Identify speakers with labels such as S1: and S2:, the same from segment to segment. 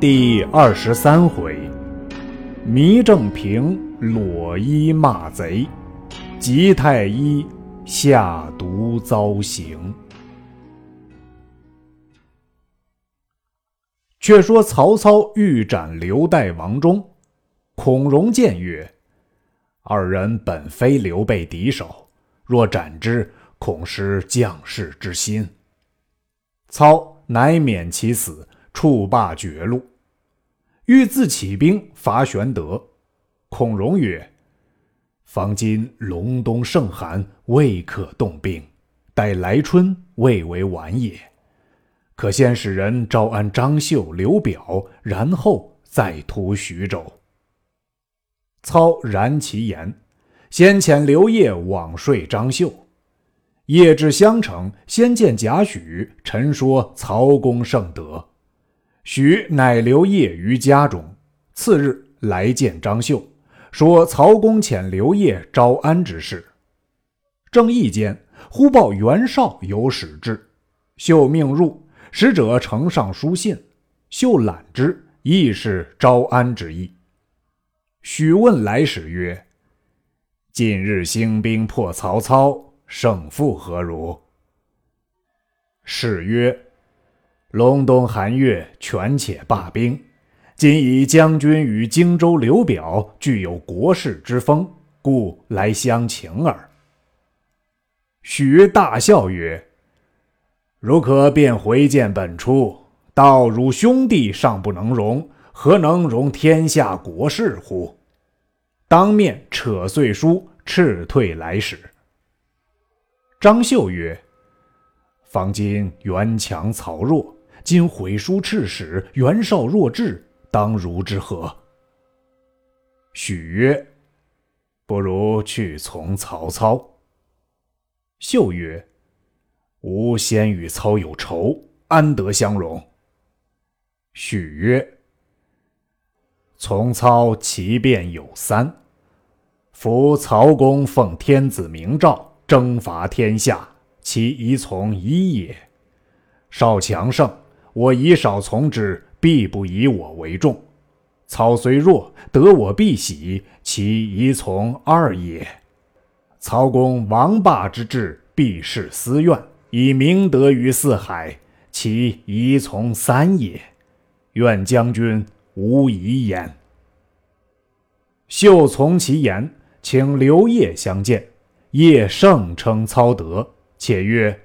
S1: 第二十三回，糜正平裸衣骂贼，吉太医下毒遭刑。却说曹操欲斩刘岱、王忠，孔融谏曰：“二人本非刘备敌手，若斩之，恐失将士之心。”操乃免其死。触罢绝路，欲自起兵伐玄德。孔融曰：“方今隆冬盛寒，未可动兵，待来春未为晚也。可先使人招安张绣、刘表，然后再图徐州。”操然其言，先遣刘烨往说张绣。夜至襄城，先见贾诩，陈说曹公圣德。许乃留夜于家中，次日来见张绣，说曹公遣刘烨招安之事。正议间，忽报袁绍有使至，秀命入，使者呈上书信，秀览之，亦是招安之意。许问来使曰：“近日兴兵破曹操，胜负何如？”使曰。隆冬寒月，权且罢兵。今以将军与荆州刘表具有国士之风，故来相请耳。许大笑曰：“如可便回见本初，道汝兄弟尚不能容，何能容天下国士乎？”当面扯碎书，斥退来使。张绣曰：“方今袁强曹弱。”今毁书斥使，袁绍若至，当如之何？许曰：“不如去从曹操。”秀曰：“吾先与操有仇，安得相容？”许曰：“从操其变有三：夫曹公奉天子明诏，征伐天下，其宜从一也。少强盛。”我以少从之，必不以我为重。操虽弱，得我必喜，其宜从二也。曹公王霸之志，必是私怨，以明德于四海，其宜从三也。愿将军无疑焉。秀从其言，请刘烨相见。烨盛称操德，且曰：“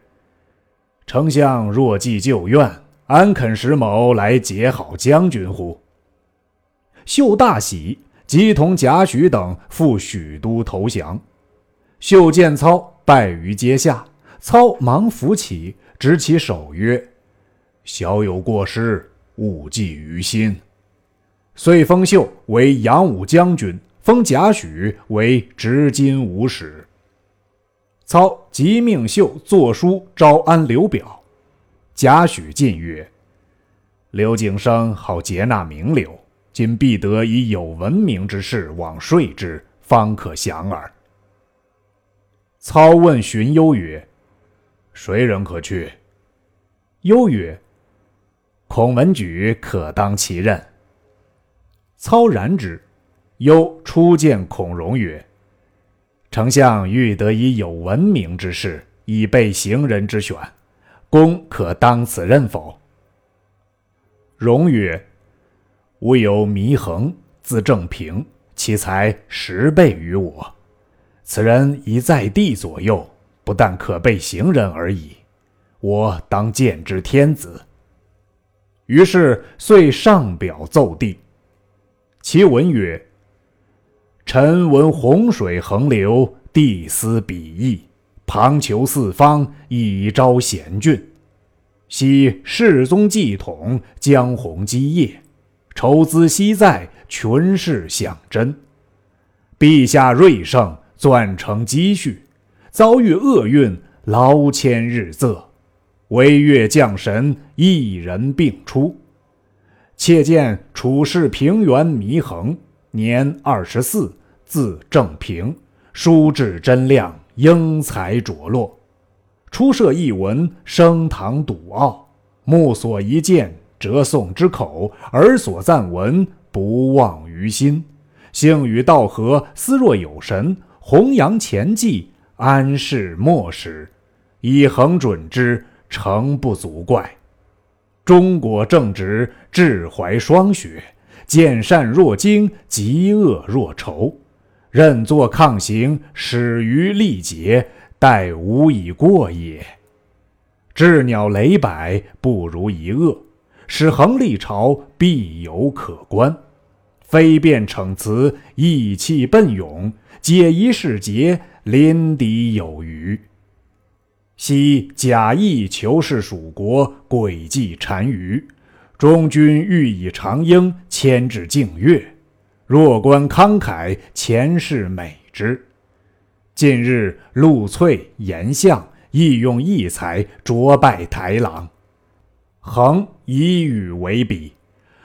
S1: 丞相若记旧怨。”安肯使某来结好将军乎？秀大喜，即同贾诩等赴许都投降。秀见操败于阶下，操忙扶起，执其手曰：“小有过失，勿记于心。”遂封秀为扬武将军，封贾诩为执金吾使。操即命秀作书招安刘表。贾诩进曰：“刘景升好接纳名流，今必得以有文明之士往说之，方可降耳。”操问荀攸曰：“谁人可去？”攸曰：“孔文举可当其任。”操然之。攸初见孔融曰：“丞相欲得以有文明之士，以备行人之选。”公可当此任否？荣曰：“吾有祢衡，字正平，其才十倍于我。此人已在地左右，不但可备行人而已。我当见之天子。”于是遂上表奏帝。其文曰：“臣闻洪水横流，帝思鄙夷。”旁求四方，以招贤俊。昔世宗继统，江洪基业，筹资悉在，群士享真。陛下瑞圣，纂成积蓄，遭遇厄运，劳谦日仄。惟越降神，一人并出。妾见处士平原祢衡，年二十四，字正平，书至真亮。英才卓落，初涉一文，升堂笃傲，目所一见，折诵之口，耳所赞闻，不忘于心。性与道合，思若有神。弘扬前迹，安世末时。以恒准之，诚不足怪。中国正直，志怀双学，见善若惊，嫉恶若仇。任作抗行，始于力竭，待无以过也。鸷鸟雷百，不如一恶。使恒立朝，必有可观。飞变逞辞，意气奔勇，解疑释结，临敌有余。昔假意求是蜀国，诡计单于。中军欲以长缨牵至净月，弱冠慷慨，前世美之。近日陆翠、颜相亦用异才，卓败台郎。恒以羽为比，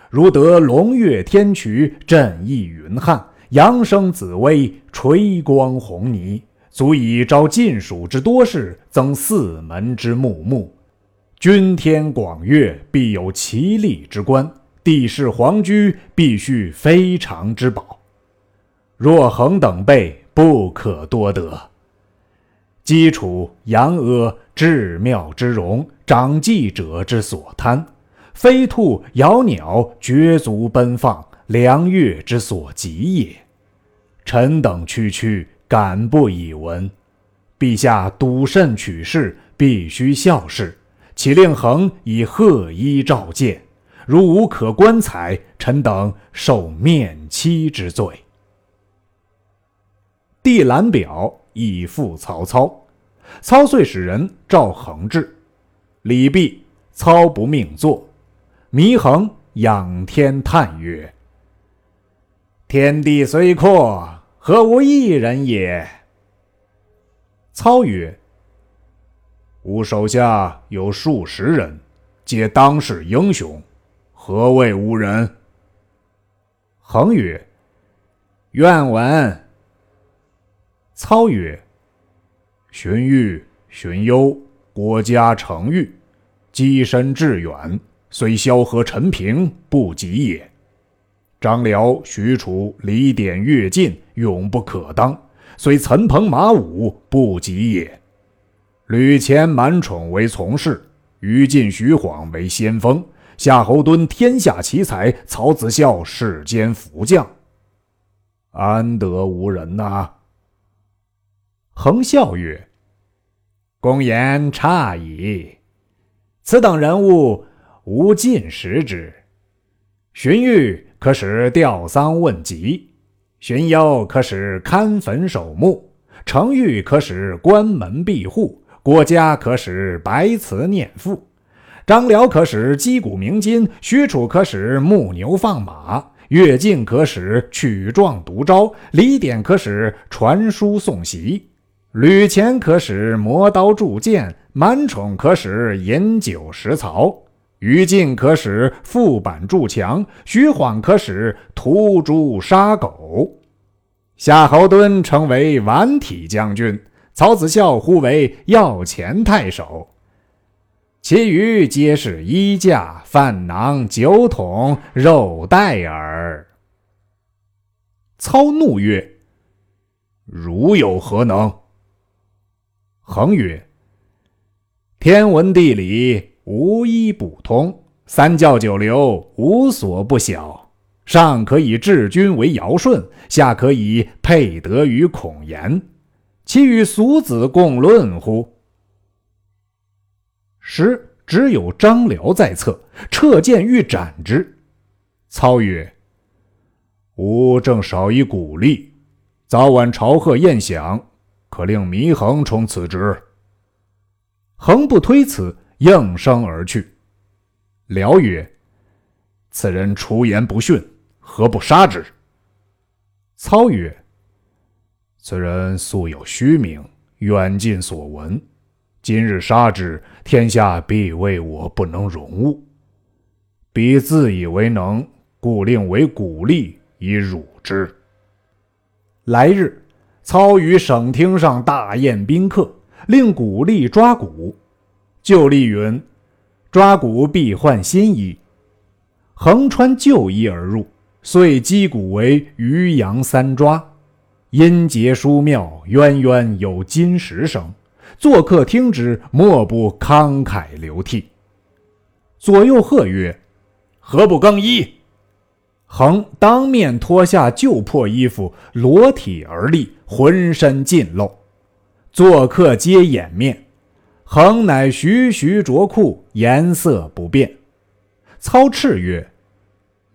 S1: 如得龙跃天衢，振翼云汉，扬声紫薇，垂光红霓。足以招晋蜀之多士，增四门之穆穆。君天广岳，必有其利之官；地势皇居，必须非常之宝。若恒等辈，不可多得。基础阳阿，至妙之容，长记者之所贪；飞兔咬鸟，绝足奔放，良乐之所及也。臣等区区。敢不以闻？陛下笃慎取士，必须效事。岂令恒以贺衣召见？如无可观采，臣等受面欺之罪。帝览表，以复曹操。操遂使人召恒至。礼毕，操不命坐。祢衡仰天叹曰：“天地虽阔。”何无一人也？操曰：“吾手下有数十人，皆当世英雄，何谓无人？”恒曰：“愿闻。”操曰：“荀彧、荀攸，国家成誉，跻身致远，虽萧何、陈平，不及也。”张辽、许褚、李典、乐进，勇不可当；虽岑彭、马武，不及也。吕虔、满宠为从事，于禁、徐晃为先锋，夏侯惇天下奇才，曹子孝世间福将，安得无人呐？恒笑曰：“公言差矣。此等人物，无尽识之。荀彧。”可使吊丧问疾，荀攸可使看坟守墓，程昱可使关门闭户，郭嘉可使白词念赋，张辽可使击鼓鸣金，许褚可使牧牛放马，乐进可使曲状毒招，李典可使传书送檄，吕虔可使磨刀铸剑，满宠可使饮酒食草。于禁可使覆板筑墙，徐晃可使屠猪杀狗，夏侯惇成为顽体将军，曹子孝呼为要钱太守，其余皆是衣架、饭囊、酒桶、肉袋耳。操怒曰：“汝有何能？”恒曰：“天文地理。”无一不通，三教九流无所不晓。上可以治君为尧舜，下可以配德于孔颜，其与俗子共论乎？时只有张辽在侧，撤剑欲斩之。操曰：“吾正少一鼓励，早晚朝贺宴享，可令祢衡充此职。”衡不推辞。应声而去。辽曰：“此人出言不逊，何不杀之？”操曰：“此人素有虚名，远近所闻。今日杀之，天下必为我不能容物。彼自以为能，故令为鼓励以辱之。”来日，操于省厅上大宴宾客，令鼓励抓鼓。旧例云：“抓鼓必换新衣。”横穿旧衣而入，遂击鼓为渔阳三抓，音节殊妙，渊渊有金石声。做客听之，莫不慷慨流涕。左右喝曰：“何不更衣？”恒当面脱下旧破衣服，裸体而立，浑身尽露。做客皆掩面。恒乃徐徐着裤，颜色不变。操斥曰：“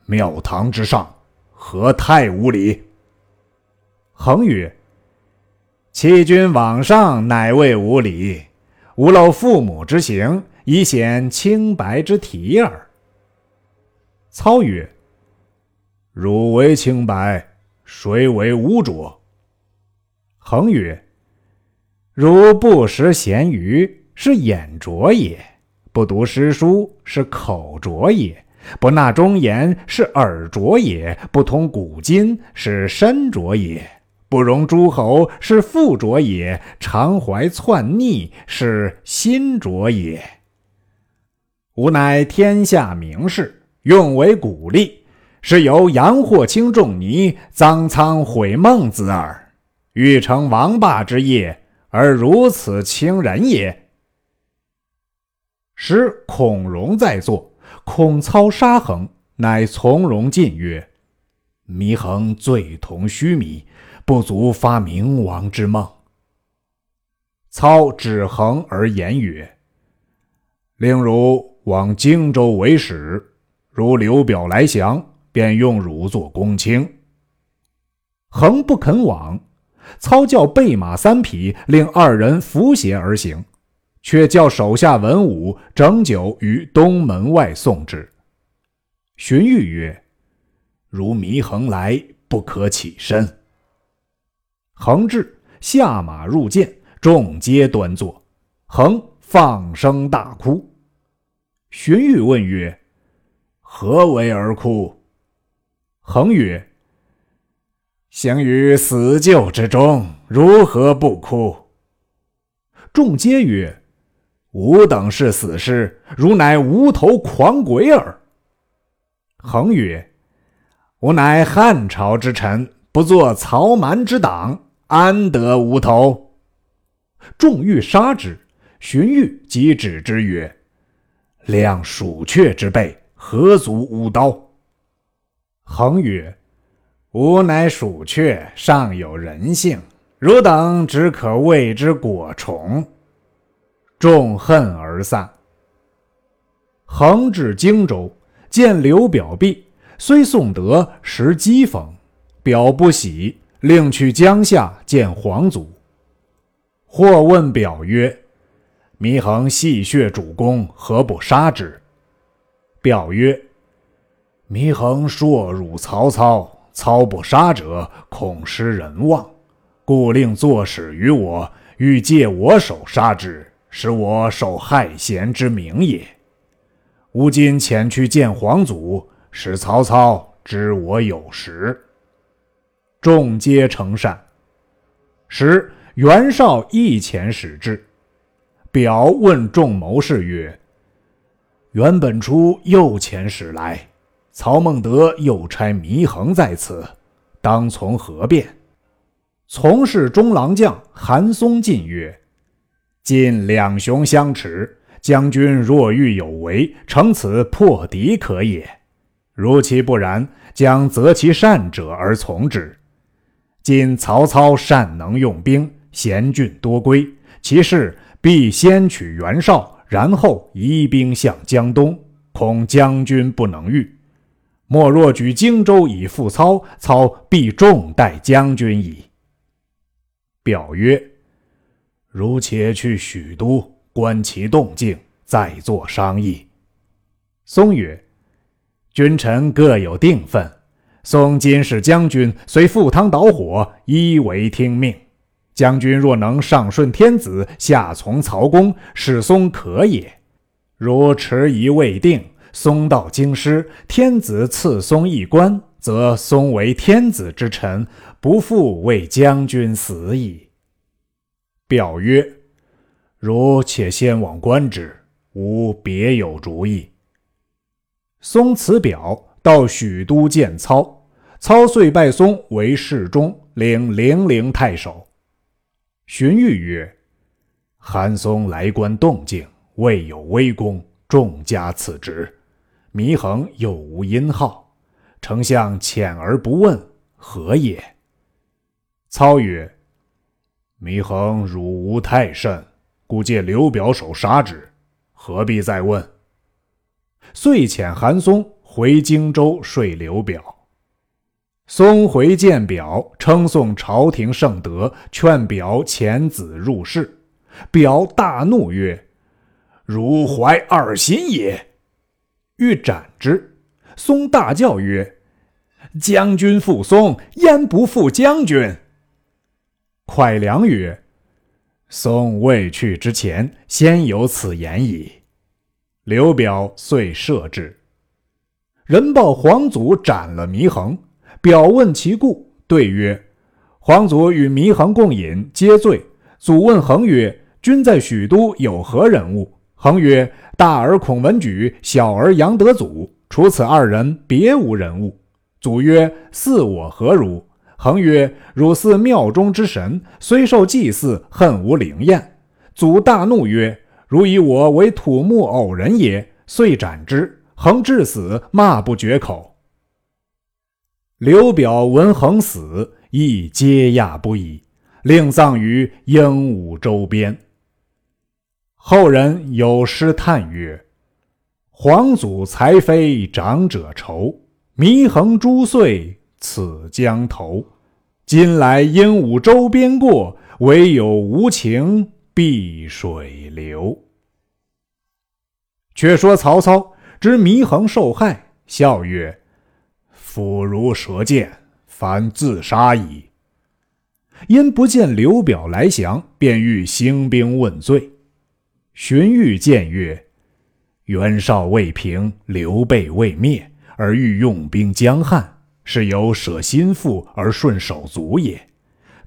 S1: 庙堂之上，何太无礼？”恒曰：“欺君罔上，乃谓无礼；无漏父母之行，以显清白之体耳。”操曰：“汝为清白，谁为污浊？”恒曰：“汝不识咸鱼。”是眼拙也，不读诗书是口拙也，不纳忠言是耳拙也，不通古今是身拙也，不容诸侯是附着也，常怀篡逆是心着也。吾乃天下名士，用为鼓励，是由杨霍卿仲尼臧苍毁孟子耳，欲成王霸之业，而如此轻人也。时孔融在座，孔操杀恒，乃从容进曰：“祢衡罪同须弥，不足发明王之梦。”操指衡而言曰：“令汝往荆州为使，如刘表来降，便用汝作公卿。”衡不肯往，操叫备马三匹，令二人扶携而行。却叫手下文武整酒于东门外送之。荀彧曰：“如祢衡来，不可起身。”恒至，下马入见，众皆端坐。恒放声大哭。荀彧问曰：“何为而哭？”恒曰：“行于死救之中，如何不哭？”众皆曰。吾等是死尸，汝乃无头狂鬼耳。恒曰：“吾乃汉朝之臣，不做曹蛮之党，安得无头？”众欲杀之，荀彧即止之曰：“量鼠雀之辈，何足吾刀？”恒曰：“吾乃鼠雀，尚有人性；汝等只可谓之果虫。”众恨而散。恒至荆州，见刘表毕，虽送德，实讥讽。表不喜，令去江夏见皇祖。或问表曰：“祢衡戏谑主公，何不杀之？”表曰：“祢衡硕辱曹操，操不杀者，恐失人望，故令作使于我，欲借我手杀之。”使我受害贤之名也。吾今前去见皇祖，使曹操知我有实。众皆称善。时袁绍亦遣使至，表问众谋士曰：“袁本初又遣使来，曹孟德又差祢衡在此，当从何变？”从事中郎将韩松进曰。今两雄相持，将军若欲有为，乘此破敌可也。如其不然，将择其善者而从之。今曹操善能用兵，贤俊多归，其势必先取袁绍，然后移兵向江东。恐将军不能御，莫若举荆州以赴操，操必重待将军矣。表曰。如且去许都观其动静，再作商议。松曰：“君臣各有定分。松今是将军，虽赴汤蹈火，依为听命。将军若能上顺天子，下从曹公，使松可也。如迟疑未定，松到京师，天子赐松一官，则松为天子之臣，不复为将军死矣。”表曰：“如且先往观之，吾别有主意。”松辞表到许都见操，操遂拜松为侍中，领零陵太守。荀彧曰：“韩松来观动静，未有微功，重加此职。祢衡又无音号，丞相遣而不问，何也？”操曰：“祢衡汝无太甚，故借刘表手杀之，何必再问？”遂遣韩松回荆州说刘表。松回见表，称颂朝廷圣德，劝表遣子入仕。表大怒曰：“汝怀二心也！”欲斩之。松大叫曰：“将军负松，焉不负将军？”蒯良曰：“松未去之前，先有此言矣。”刘表遂赦之。人报黄祖斩了祢衡。表问其故，对曰：“皇祖与祢衡共饮，皆醉。祖问衡曰：‘君在许都有何人物？’衡曰：‘大儿孔文举，小儿杨德祖。除此二人，别无人物。’祖曰：‘似我何如？’衡曰：‘汝似庙中之神，虽受祭祀，恨无灵验。’祖大怒曰：‘汝以我为土木偶人也！’遂斩之。恒至死，骂不绝口。”刘表闻恒死，亦嗟讶不已，令葬于鹦鹉洲边。后人有诗叹曰：“皇祖才非长者愁，祢衡诛遂此江头。今来鹦鹉洲边过，唯有无情碧水流。”却说曹操知祢衡受害，笑曰。夫如射箭，反自杀矣。因不见刘表来降，便欲兴兵问罪。荀彧谏曰：“袁绍未平，刘备未灭，而欲用兵江汉，是有舍心腹而顺手足也。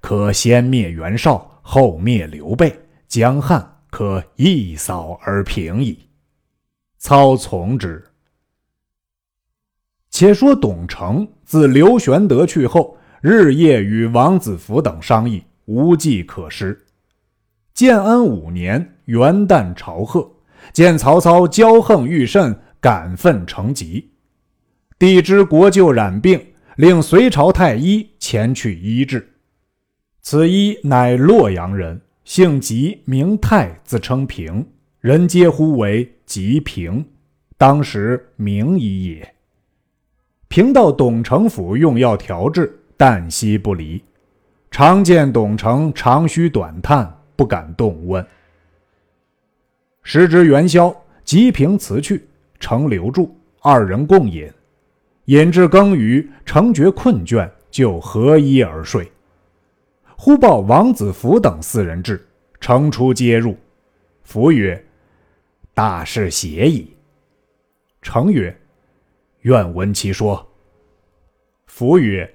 S1: 可先灭袁绍，后灭刘备，江汉可一扫而平矣。”操从之。且说董承自刘玄德去后，日夜与王子服等商议，无计可施。建安五年元旦朝贺，见曹操骄横愈甚，感愤成疾。帝知国舅染病，令隋朝太医前去医治。此医乃洛阳人，姓吉，名泰，自称平，人皆呼为吉平，当时名医也。平到董承府用药调治，旦夕不离。常见董承长吁短叹，不敢动问。时值元宵，吉平辞去，承留住，二人共饮。饮至更余，承觉困倦，就合衣而睡。忽报王子服等四人至，承出接入。服曰：“大事邪矣。”成曰。愿闻其说。夫曰：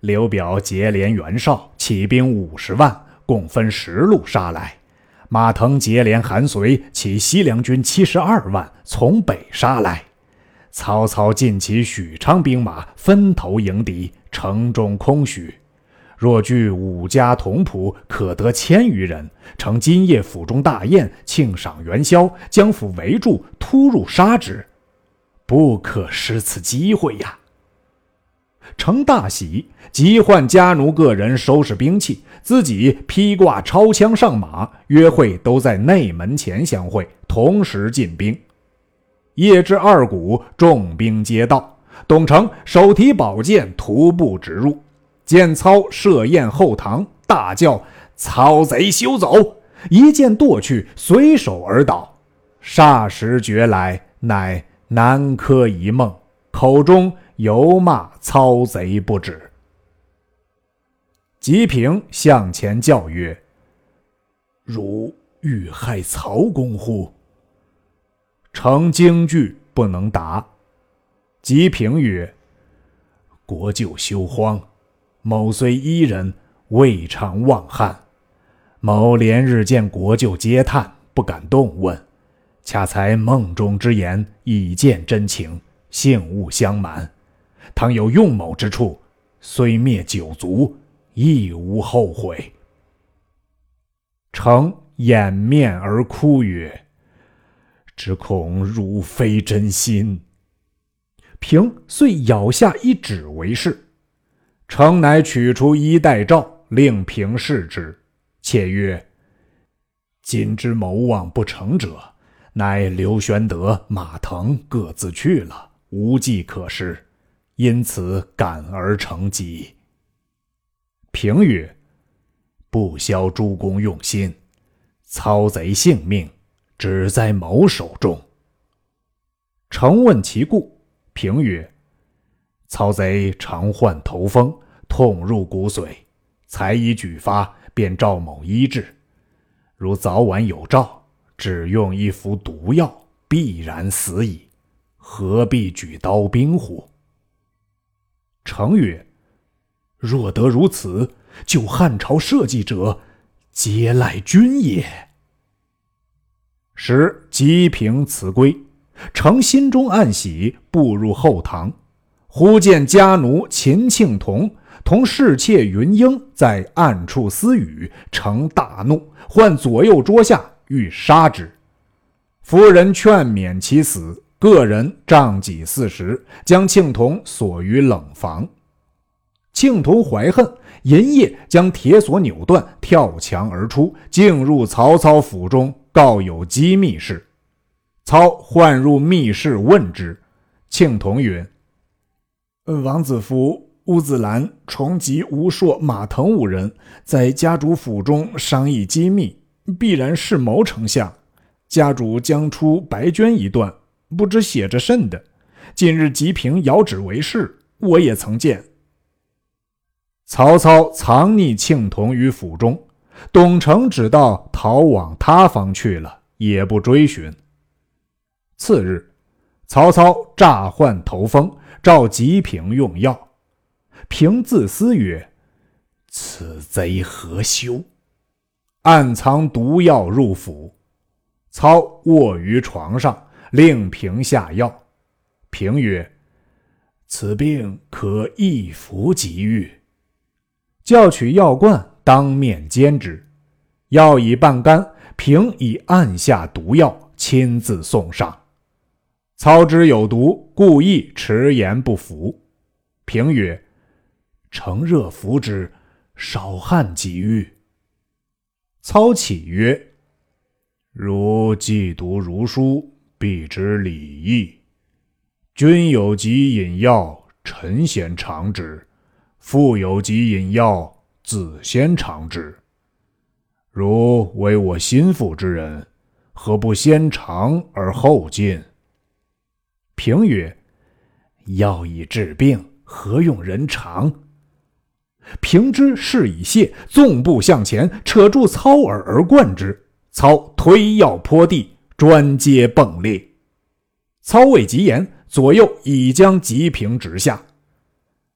S1: 刘表结连袁绍，起兵五十万，共分十路杀来。马腾结连韩遂，起西凉军七十二万，从北杀来。曹操尽起许昌兵马，分头迎敌，城中空虚。若聚五家同仆，可得千余人，乘今夜府中大宴，庆赏元宵，将府围住，突入杀之。不可失此机会呀！成大喜，即唤家奴个人收拾兵器，自己披挂抄枪上马，约会都在内门前相会，同时进兵。夜至二鼓，众兵皆到，董承手提宝剑，徒步直入，见操设宴后堂，大叫：“操贼休走！”一剑剁去，随手而倒。霎时觉来，乃。南柯一梦，口中犹骂操贼不止。吉平向前叫曰：“汝欲害曹公乎？”成惊惧，不能答。吉平曰：“国舅休慌，某虽一人，未尝忘汉。某连日见国舅嗟叹，不敢动问。”恰才梦中之言，已见真情，幸勿相瞒。倘有用某之处，虽灭九族，亦无后悔。”成掩面而哭曰：“只恐汝非真心。”平遂咬下一指为是。诚乃取出衣带诏，令平视之，且曰：“今之谋望不成者，乃刘玄德、马腾各自去了，无计可施，因此感而成疾。”平曰：“不消诸公用心，操贼性命只在某手中。”诚问其故，平曰：曹贼常患头风，痛入骨髓，才已举发，便赵某医治。如早晚有兆，只用一服毒药，必然死矣。何必举刀兵乎？成曰：“若得如此，就汉朝社稷者，皆赖君也。”时吉平辞归，成心中暗喜，步入后堂。忽见家奴秦庆童同侍妾云英在暗处私语，成大怒，唤左右桌下欲杀之。夫人劝免其死，个人杖几四十，将庆童锁于冷房。庆童怀恨，银夜将铁锁扭断，跳墙而出，进入曹操府中，告有机密事。操唤入密室问之，庆童曰。王子服、乌子兰、重吉、吴硕、马腾五人在家主府中商议机密，必然是谋丞相。家主将出白绢一段，不知写着甚的。近日吉平遥指为是，我也曾见。曹操藏匿庆童于府中，董承只道逃往他方去了，也不追寻。次日，曹操诈患头风。召吉平用药，平自思曰：“此贼何休？”暗藏毒药入府。操卧于床上，令平下药。平曰：“此病可一服即愈。”叫取药罐，当面煎之。药已半干，平已按下毒药，亲自送上。操之有毒，故意迟延不服。平曰：“乘热服之，少汗即愈。”操启曰：“如既读儒书，必知礼义。君有疾饮药，臣先尝之；父有疾饮药，子先尝之。如为我心腹之人，何不先尝而后进？”平曰：“药以治病，何用人常？”平之事已泄，纵步向前，扯住操耳而贯之。操推药泼地，砖阶迸裂。操未及言，左右已将吉平直下。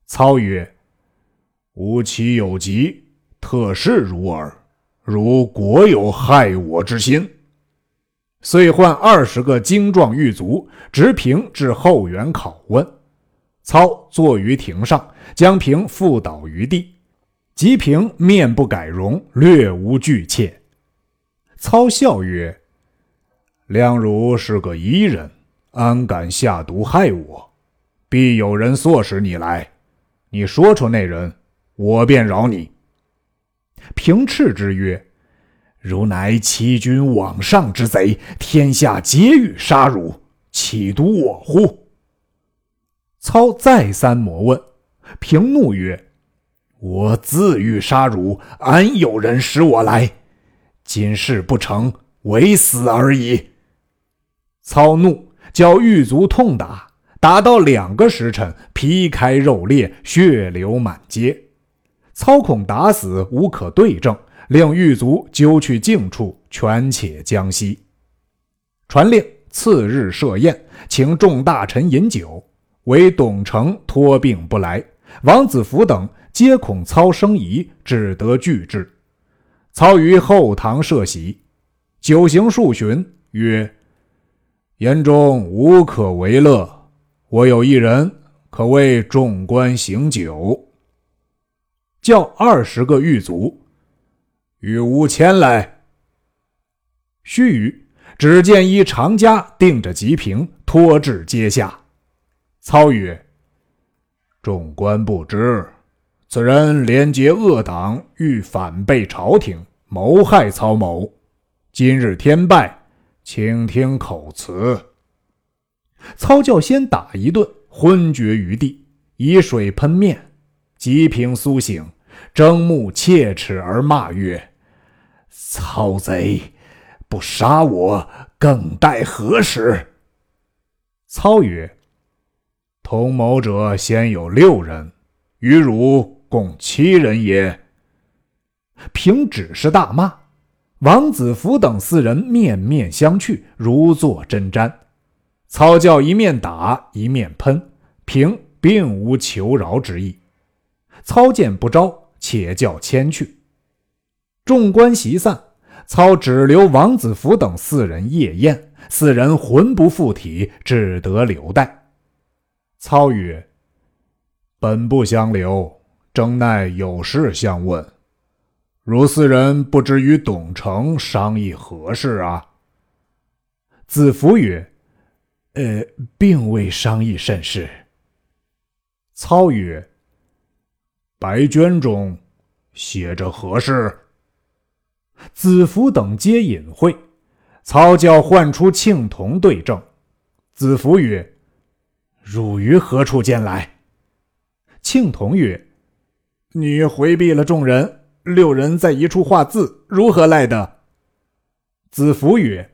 S1: 操曰：“吾岂有疾，特事如耳。如果有害我之心。”遂唤二十个精壮狱卒，执平至后园拷问。操坐于庭上，将平覆倒于地。吉平面不改容，略无惧怯。操笑曰：“亮汝是个疑人，安敢下毒害我？必有人唆使你来。你说出那人，我便饶你。”平斥之曰。如乃欺君罔上之贼，天下皆欲杀汝，岂独我乎？操再三磨问，平怒曰：“我自欲杀汝，安有人使我来？今事不成，唯死而已。”操怒，叫狱卒痛打，打到两个时辰，皮开肉裂，血流满街。操恐打死无可对证。令狱卒揪去境处，权且将息。传令次日设宴，请众大臣饮酒。唯董承托病不来，王子服等皆恐操生疑，只得拒之。操于后堂设席，酒行数巡，曰：“言中无可为乐，我有一人可为众官行酒，叫二十个狱卒与吾前来。须臾，只见一长枷定着吉平，拖至阶下。操曰：“众官不知，此人连结恶党，欲反背朝廷，谋害曹某。今日天败，请听口词。”操教先打一顿，昏厥于地，以水喷面。吉平苏醒，睁目切齿而骂曰：“操贼！不杀我，更待何时？”操曰：“同谋者先有六人，与汝共七人也。”平只是大骂，王子服等四人面面相觑，如坐针毡。操教一面打一面喷，平并无求饶之意。操见不招，且叫迁去。众官席散，操只留王子服等四人夜宴。四人魂不附体，只得留待。操曰：“本不相留，正奈有事相问。如四人不知与董承商议何事啊？”子服曰。呃，并未商议甚事。操曰：“白绢中写着何事？”子服等皆隐晦。操教唤出庆童对证。子服曰：“汝于何处见来？”庆童曰：“你回避了众人，六人在一处画字，如何来的？”子服曰。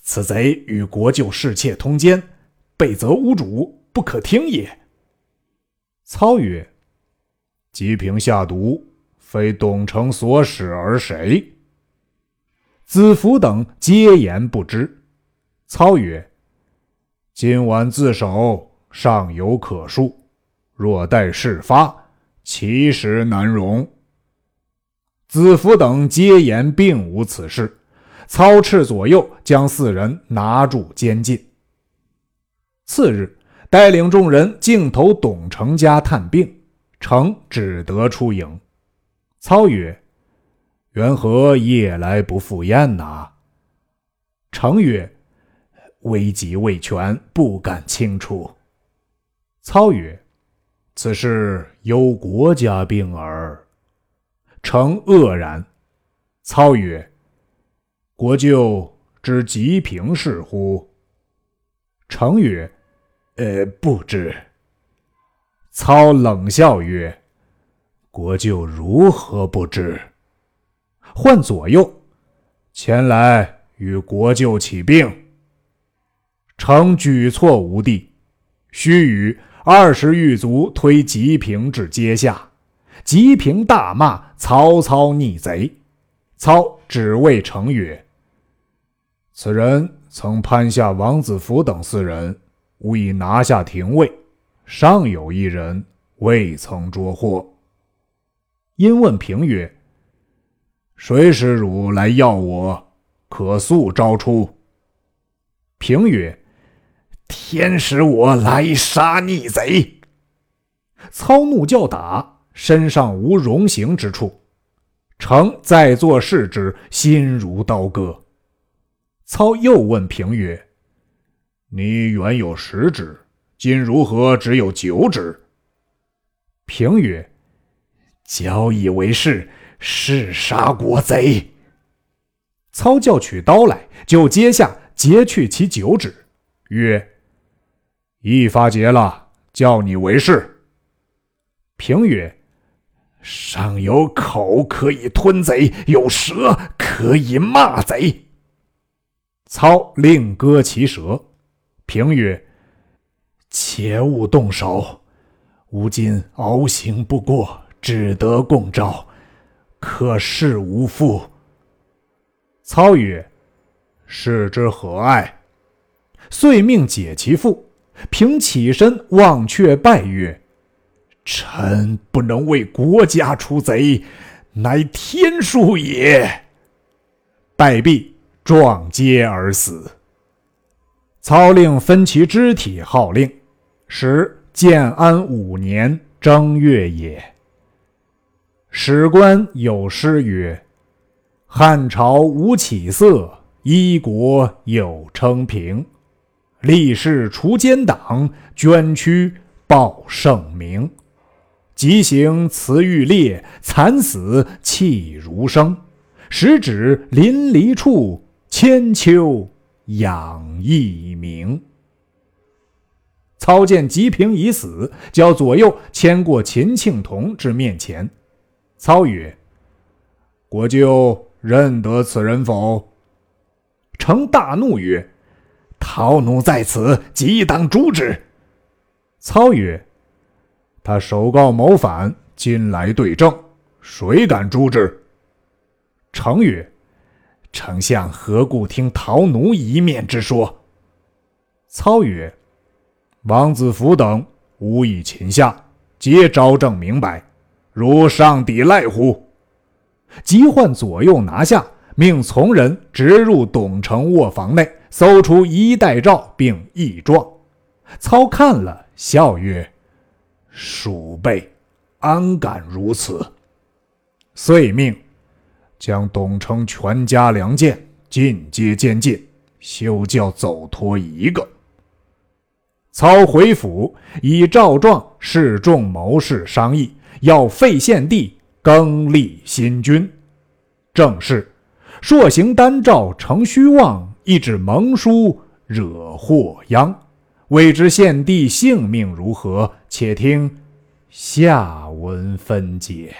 S1: 此贼与国舅侍妾通奸，备责无主，不可听也。操曰：“吉平下毒，非董承所使而谁？”子服等皆言不知。操曰：“今晚自首，尚有可恕；若待事发，其实难容。”子服等皆言并无此事。操斥左右，将四人拿住监禁。次日，带领众人径投董承家探病，承只得出营。操曰：“缘何夜来不赴宴呐？”承曰：“危急未全，不敢轻出。”操曰：“此事忧国家病耳。”承愕然。操曰：国舅知吉平事乎？成曰：“呃，不知。”操冷笑曰：“国舅如何不知？”唤左右前来与国舅起兵。成举措无地。须臾，二十狱卒推吉平至阶下。吉平大骂曹操逆贼。操只谓成曰。此人曾攀下王子服等四人，吾已拿下廷尉，尚有一人未曾捉获。因问平曰：“谁使汝来要我？可速招出。”平曰：“天使我来杀逆贼。”操怒叫打，身上无容形之处。诚在座视之，心如刀割。操又问平曰：“你原有十指，今如何只有九指？”平曰：“交以为是，是杀国贼。”操叫取刀来，就阶下截去其九指，曰：“一发结了，叫你为是。”平曰：“尚有口可以吞贼，有舌可以骂贼。”操令割其舌，平曰：“切勿动手，吾今熬行不过，只得共召，可是无父。”操曰：“是之何爱？”遂命解其父。平起身望却拜曰：“臣不能为国家除贼，乃天数也。”拜毕。撞阶而死。操令分其肢体，号令时建安五年正月也。史官有诗曰：“汉朝无起色，一国有称平。立誓除奸党，捐躯报圣明。急行辞欲烈，惨死气如生。十指淋漓处，千秋仰一名。”操见吉平已死，叫左右牵过秦庆童至面前。操曰：“国舅认得此人否？”
S2: 成大怒曰：“陶奴在此，即当诛之。”
S1: 操曰：“他首告谋反，今来对证，谁敢诛之？”
S2: 成曰：“丞相何故听陶奴一面之说？”
S1: 操曰：王子服等无以擒下，皆招证明白，如上抵赖乎？
S2: 即唤左右拿下，命从人直入董承卧房内，搜出衣带诏并义状。操看了，笑曰：“鼠辈，安敢如此？”
S1: 遂命将董承全家良贱尽皆监禁，休教走脱一个。操回府，以诏状示众谋士商议，要废献帝，更立新君。正是朔行丹诏成虚妄，一纸盟书惹祸殃。未知献帝性命如何？且听下文分解。